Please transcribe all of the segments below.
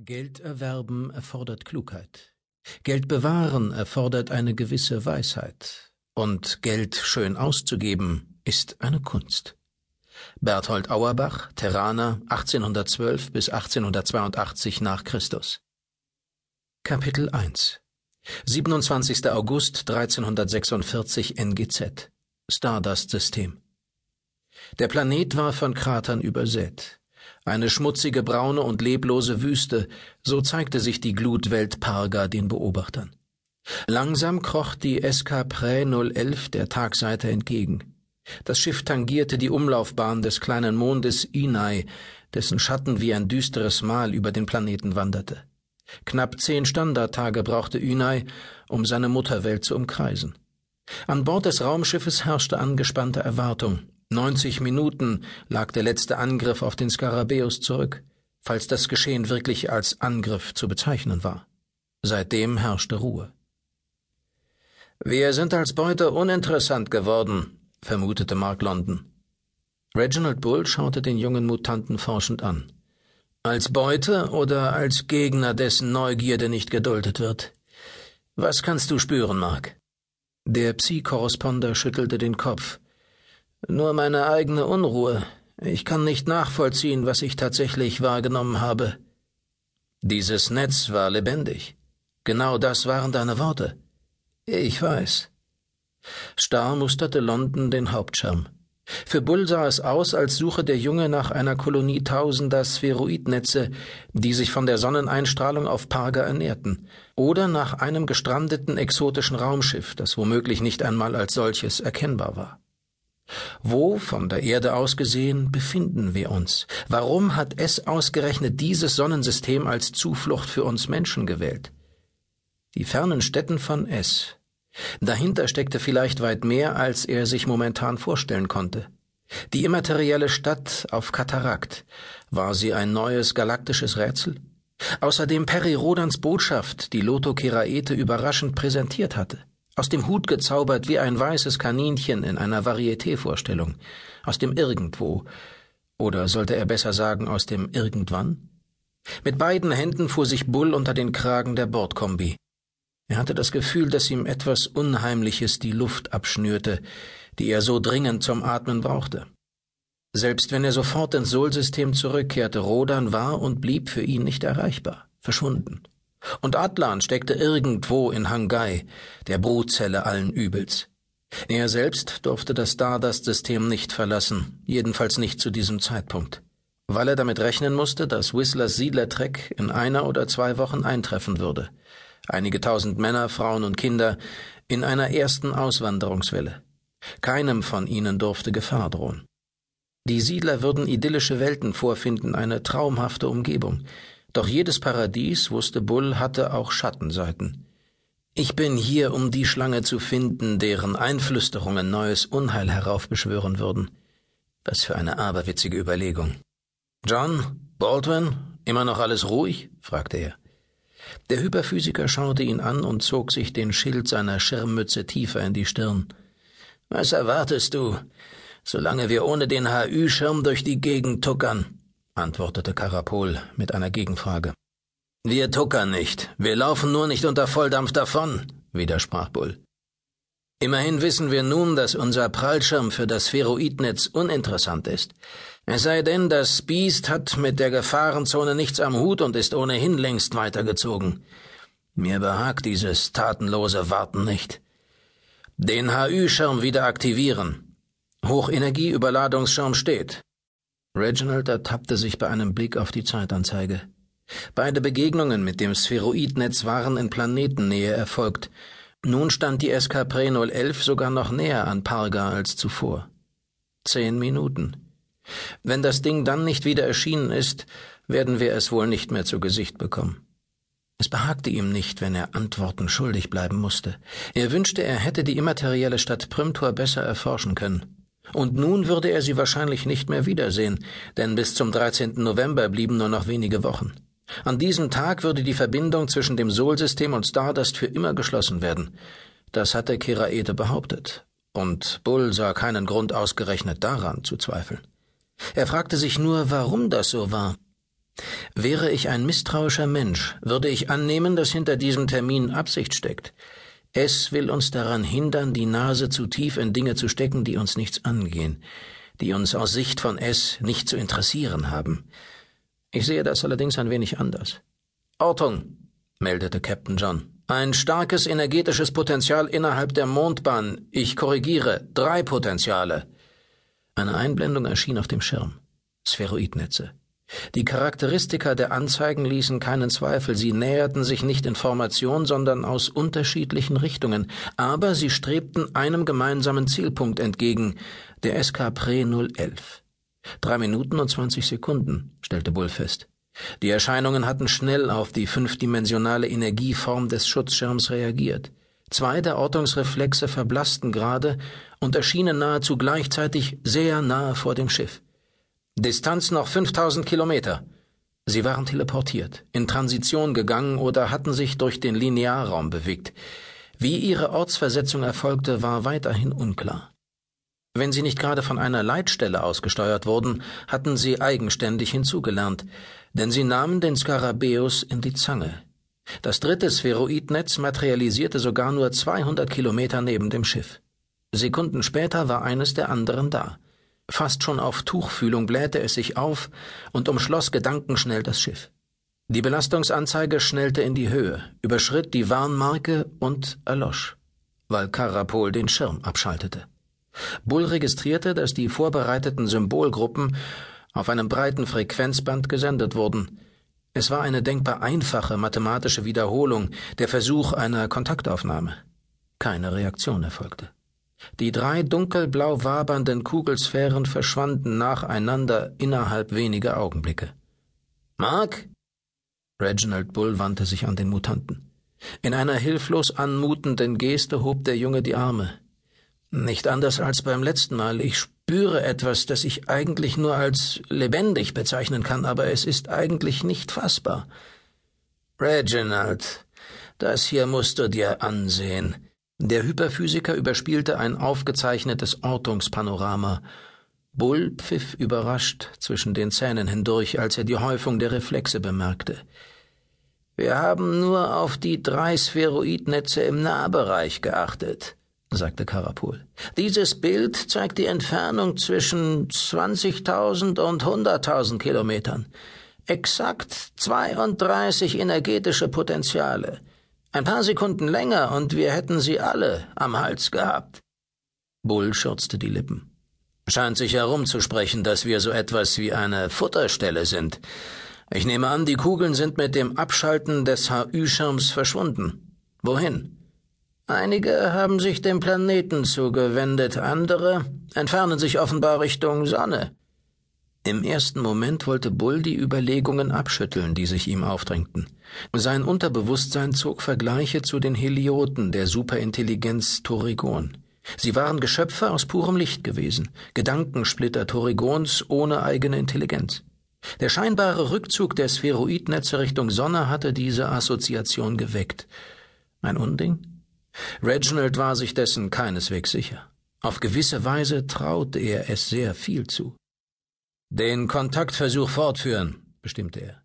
Geld erwerben erfordert Klugheit. Geld bewahren erfordert eine gewisse Weisheit. Und Geld schön auszugeben ist eine Kunst. Berthold Auerbach, Terraner, 1812 bis 1882 nach Christus. Kapitel 1 27. August 1346 NGZ Stardust-System Der Planet war von Kratern übersät. Eine schmutzige, braune und leblose Wüste, so zeigte sich die Glutwelt Parga den Beobachtern. Langsam kroch die SK Prä 011 der Tagseite entgegen. Das Schiff tangierte die Umlaufbahn des kleinen Mondes Inai, dessen Schatten wie ein düsteres Mal über den Planeten wanderte. Knapp zehn Standardtage brauchte Inai, um seine Mutterwelt zu umkreisen. An Bord des Raumschiffes herrschte angespannte Erwartung. 90 Minuten lag der letzte Angriff auf den Skarabäus zurück, falls das Geschehen wirklich als Angriff zu bezeichnen war. Seitdem herrschte Ruhe. Wir sind als Beute uninteressant geworden, vermutete Mark London. Reginald Bull schaute den jungen Mutanten forschend an. Als Beute oder als Gegner, dessen Neugierde nicht geduldet wird? Was kannst du spüren, Mark? Der Psi-Korresponder schüttelte den Kopf. Nur meine eigene Unruhe. Ich kann nicht nachvollziehen, was ich tatsächlich wahrgenommen habe. Dieses Netz war lebendig. Genau das waren deine Worte. Ich weiß. Starr musterte London den Hauptschirm. Für Bull sah es aus, als suche der Junge nach einer Kolonie tausender Spheroidnetze, die sich von der Sonneneinstrahlung auf Parga ernährten, oder nach einem gestrandeten exotischen Raumschiff, das womöglich nicht einmal als solches erkennbar war. Wo, von der Erde aus gesehen, befinden wir uns? Warum hat es ausgerechnet dieses Sonnensystem als Zuflucht für uns Menschen gewählt? Die fernen Städten von S. Dahinter steckte vielleicht weit mehr, als er sich momentan vorstellen konnte. Die immaterielle Stadt auf Katarakt. War sie ein neues galaktisches Rätsel? Außerdem Peri Rodans Botschaft, die Loto Keraete überraschend präsentiert hatte. Aus dem Hut gezaubert wie ein weißes Kaninchen in einer Varieté-Vorstellung. Aus dem Irgendwo. Oder sollte er besser sagen, aus dem Irgendwann? Mit beiden Händen fuhr sich Bull unter den Kragen der Bordkombi. Er hatte das Gefühl, dass ihm etwas Unheimliches die Luft abschnürte, die er so dringend zum Atmen brauchte. Selbst wenn er sofort ins Sol-System zurückkehrte, Rodan war und blieb für ihn nicht erreichbar, verschwunden. Und Atlan steckte irgendwo in Hangai, der Brutzelle allen Übels. Er selbst durfte das Stardust-System nicht verlassen, jedenfalls nicht zu diesem Zeitpunkt, weil er damit rechnen musste, dass Whistlers Siedlertreck in einer oder zwei Wochen eintreffen würde. Einige tausend Männer, Frauen und Kinder in einer ersten Auswanderungswelle. Keinem von ihnen durfte Gefahr drohen. Die Siedler würden idyllische Welten vorfinden, eine traumhafte Umgebung, doch jedes Paradies, wusste Bull, hatte auch Schattenseiten. Ich bin hier, um die Schlange zu finden, deren Einflüsterungen neues Unheil heraufbeschwören würden. Was für eine aberwitzige Überlegung. John, Baldwin, immer noch alles ruhig? fragte er. Der Hyperphysiker schaute ihn an und zog sich den Schild seiner Schirmmütze tiefer in die Stirn. Was erwartest du, solange wir ohne den HÜ-Schirm durch die Gegend tuckern? Antwortete Karapol mit einer Gegenfrage. Wir tuckern nicht, wir laufen nur nicht unter Volldampf davon, widersprach Bull. Immerhin wissen wir nun, dass unser Prallschirm für das Spheroidnetz uninteressant ist. Es sei denn, das Biest hat mit der Gefahrenzone nichts am Hut und ist ohnehin längst weitergezogen. Mir behagt dieses tatenlose Warten nicht. Den HÜ-Schirm wieder aktivieren. Hochenergieüberladungsschirm steht. Reginald ertappte sich bei einem Blick auf die Zeitanzeige. Beide Begegnungen mit dem Spheroidnetz waren in Planetennähe erfolgt. Nun stand die SK Pre 011 sogar noch näher an Parga als zuvor. Zehn Minuten. Wenn das Ding dann nicht wieder erschienen ist, werden wir es wohl nicht mehr zu Gesicht bekommen. Es behagte ihm nicht, wenn er Antworten schuldig bleiben musste. Er wünschte, er hätte die immaterielle Stadt Primtor besser erforschen können. Und nun würde er sie wahrscheinlich nicht mehr wiedersehen, denn bis zum 13. November blieben nur noch wenige Wochen. An diesem Tag würde die Verbindung zwischen dem Sol-System und Stardust für immer geschlossen werden. Das hatte Keraete behauptet. Und Bull sah keinen Grund ausgerechnet daran zu zweifeln. Er fragte sich nur, warum das so war. Wäre ich ein misstrauischer Mensch, würde ich annehmen, dass hinter diesem Termin Absicht steckt. Es will uns daran hindern, die Nase zu tief in Dinge zu stecken, die uns nichts angehen, die uns aus Sicht von S nicht zu interessieren haben. Ich sehe das allerdings ein wenig anders. Ortung, meldete Captain John. Ein starkes energetisches Potenzial innerhalb der Mondbahn. Ich korrigiere, drei Potenziale. Eine Einblendung erschien auf dem Schirm. Spheroidnetze. Die Charakteristika der Anzeigen ließen keinen Zweifel, sie näherten sich nicht in Formation, sondern aus unterschiedlichen Richtungen, aber sie strebten einem gemeinsamen Zielpunkt entgegen, der SK-Pre 011. Drei Minuten und zwanzig Sekunden, stellte Bull fest. Die Erscheinungen hatten schnell auf die fünfdimensionale Energieform des Schutzschirms reagiert. Zwei der Ortungsreflexe verblassten gerade und erschienen nahezu gleichzeitig sehr nahe vor dem Schiff. Distanz noch 5000 Kilometer. Sie waren teleportiert, in Transition gegangen oder hatten sich durch den Linearraum bewegt. Wie ihre Ortsversetzung erfolgte, war weiterhin unklar. Wenn sie nicht gerade von einer Leitstelle ausgesteuert wurden, hatten sie eigenständig hinzugelernt, denn sie nahmen den Skarabäus in die Zange. Das dritte Spheroidnetz materialisierte sogar nur 200 Kilometer neben dem Schiff. Sekunden später war eines der anderen da. Fast schon auf Tuchfühlung blähte es sich auf und umschloss gedankenschnell das Schiff. Die Belastungsanzeige schnellte in die Höhe, überschritt die Warnmarke und erlosch, weil Karapol den Schirm abschaltete. Bull registrierte, dass die vorbereiteten Symbolgruppen auf einem breiten Frequenzband gesendet wurden. Es war eine denkbar einfache mathematische Wiederholung, der Versuch einer Kontaktaufnahme. Keine Reaktion erfolgte. Die drei dunkelblau wabernden Kugelsphären verschwanden nacheinander innerhalb weniger Augenblicke. Mark? Reginald Bull wandte sich an den Mutanten. In einer hilflos anmutenden Geste hob der Junge die Arme. Nicht anders als beim letzten Mal. Ich spüre etwas, das ich eigentlich nur als lebendig bezeichnen kann, aber es ist eigentlich nicht fassbar. Reginald, das hier musst du dir ansehen. Der Hyperphysiker überspielte ein aufgezeichnetes Ortungspanorama. Bull pfiff überrascht zwischen den Zähnen hindurch, als er die Häufung der Reflexe bemerkte. Wir haben nur auf die drei Spheroidnetze im Nahbereich geachtet sagte Karapul. Dieses Bild zeigt die Entfernung zwischen 20.000 und 100.000 Kilometern. Exakt 32 energetische Potenziale. Ein paar Sekunden länger und wir hätten sie alle am Hals gehabt. Bull schürzte die Lippen. Scheint sich herumzusprechen, dass wir so etwas wie eine Futterstelle sind. Ich nehme an, die Kugeln sind mit dem Abschalten des HÜ-Schirms verschwunden. Wohin? Einige haben sich dem Planeten zugewendet, andere entfernen sich offenbar Richtung Sonne. Im ersten Moment wollte Bull die Überlegungen abschütteln, die sich ihm aufdrängten. Sein Unterbewusstsein zog Vergleiche zu den Helioten der Superintelligenz Torrigon. Sie waren Geschöpfe aus purem Licht gewesen, Gedankensplitter Torrigons ohne eigene Intelligenz. Der scheinbare Rückzug der Spheroidnetze Richtung Sonne hatte diese Assoziation geweckt. Ein Unding? Reginald war sich dessen keineswegs sicher. Auf gewisse Weise traute er es sehr viel zu. Den Kontaktversuch fortführen, bestimmte er.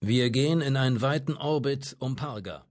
Wir gehen in einen weiten Orbit um Parga.